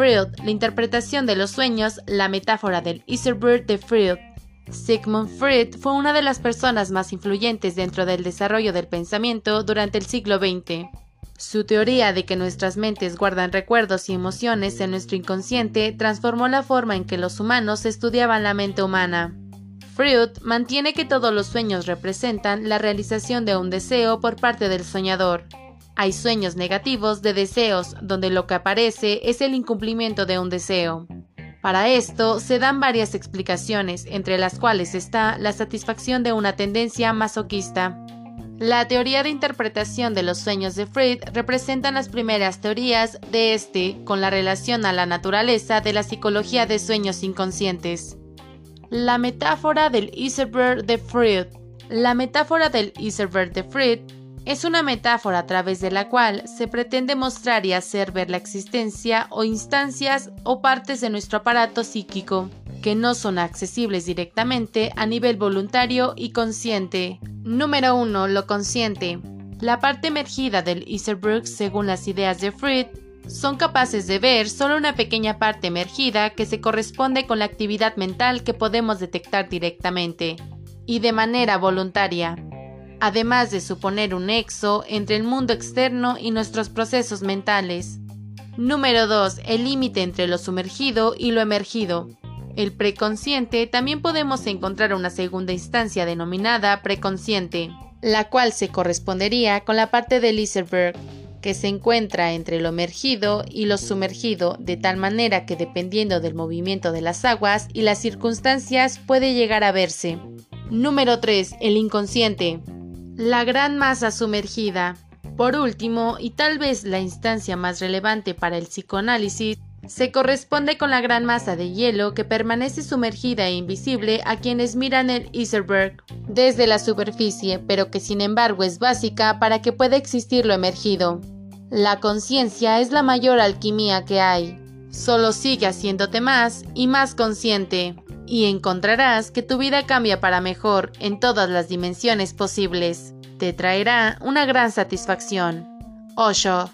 Freud, la interpretación de los sueños, la metáfora del Iserbird de Freud. Sigmund Freud fue una de las personas más influyentes dentro del desarrollo del pensamiento durante el siglo XX. Su teoría de que nuestras mentes guardan recuerdos y emociones en nuestro inconsciente transformó la forma en que los humanos estudiaban la mente humana. Freud mantiene que todos los sueños representan la realización de un deseo por parte del soñador. Hay sueños negativos de deseos, donde lo que aparece es el incumplimiento de un deseo. Para esto se dan varias explicaciones, entre las cuales está la satisfacción de una tendencia masoquista. La teoría de interpretación de los sueños de Freud representan las primeras teorías de este con la relación a la naturaleza de la psicología de sueños inconscientes. La metáfora del Iserberg de Freud. La metáfora del Iserberg de Freud es una metáfora a través de la cual se pretende mostrar y hacer ver la existencia o instancias o partes de nuestro aparato psíquico que no son accesibles directamente a nivel voluntario y consciente. Número 1. Lo consciente. La parte emergida del Iserbrook, según las ideas de Freud, son capaces de ver solo una pequeña parte emergida que se corresponde con la actividad mental que podemos detectar directamente y de manera voluntaria además de suponer un nexo entre el mundo externo y nuestros procesos mentales. Número 2. El límite entre lo sumergido y lo emergido. El preconsciente también podemos encontrar una segunda instancia denominada preconsciente, la cual se correspondería con la parte del iceberg, que se encuentra entre lo emergido y lo sumergido, de tal manera que dependiendo del movimiento de las aguas y las circunstancias puede llegar a verse. Número 3. El inconsciente la gran masa sumergida. Por último, y tal vez la instancia más relevante para el psicoanálisis, se corresponde con la gran masa de hielo que permanece sumergida e invisible a quienes miran el iceberg desde la superficie, pero que sin embargo es básica para que pueda existir lo emergido. La conciencia es la mayor alquimia que hay. Solo sigue haciéndote más y más consciente y encontrarás que tu vida cambia para mejor en todas las dimensiones posibles. Te traerá una gran satisfacción. Osho.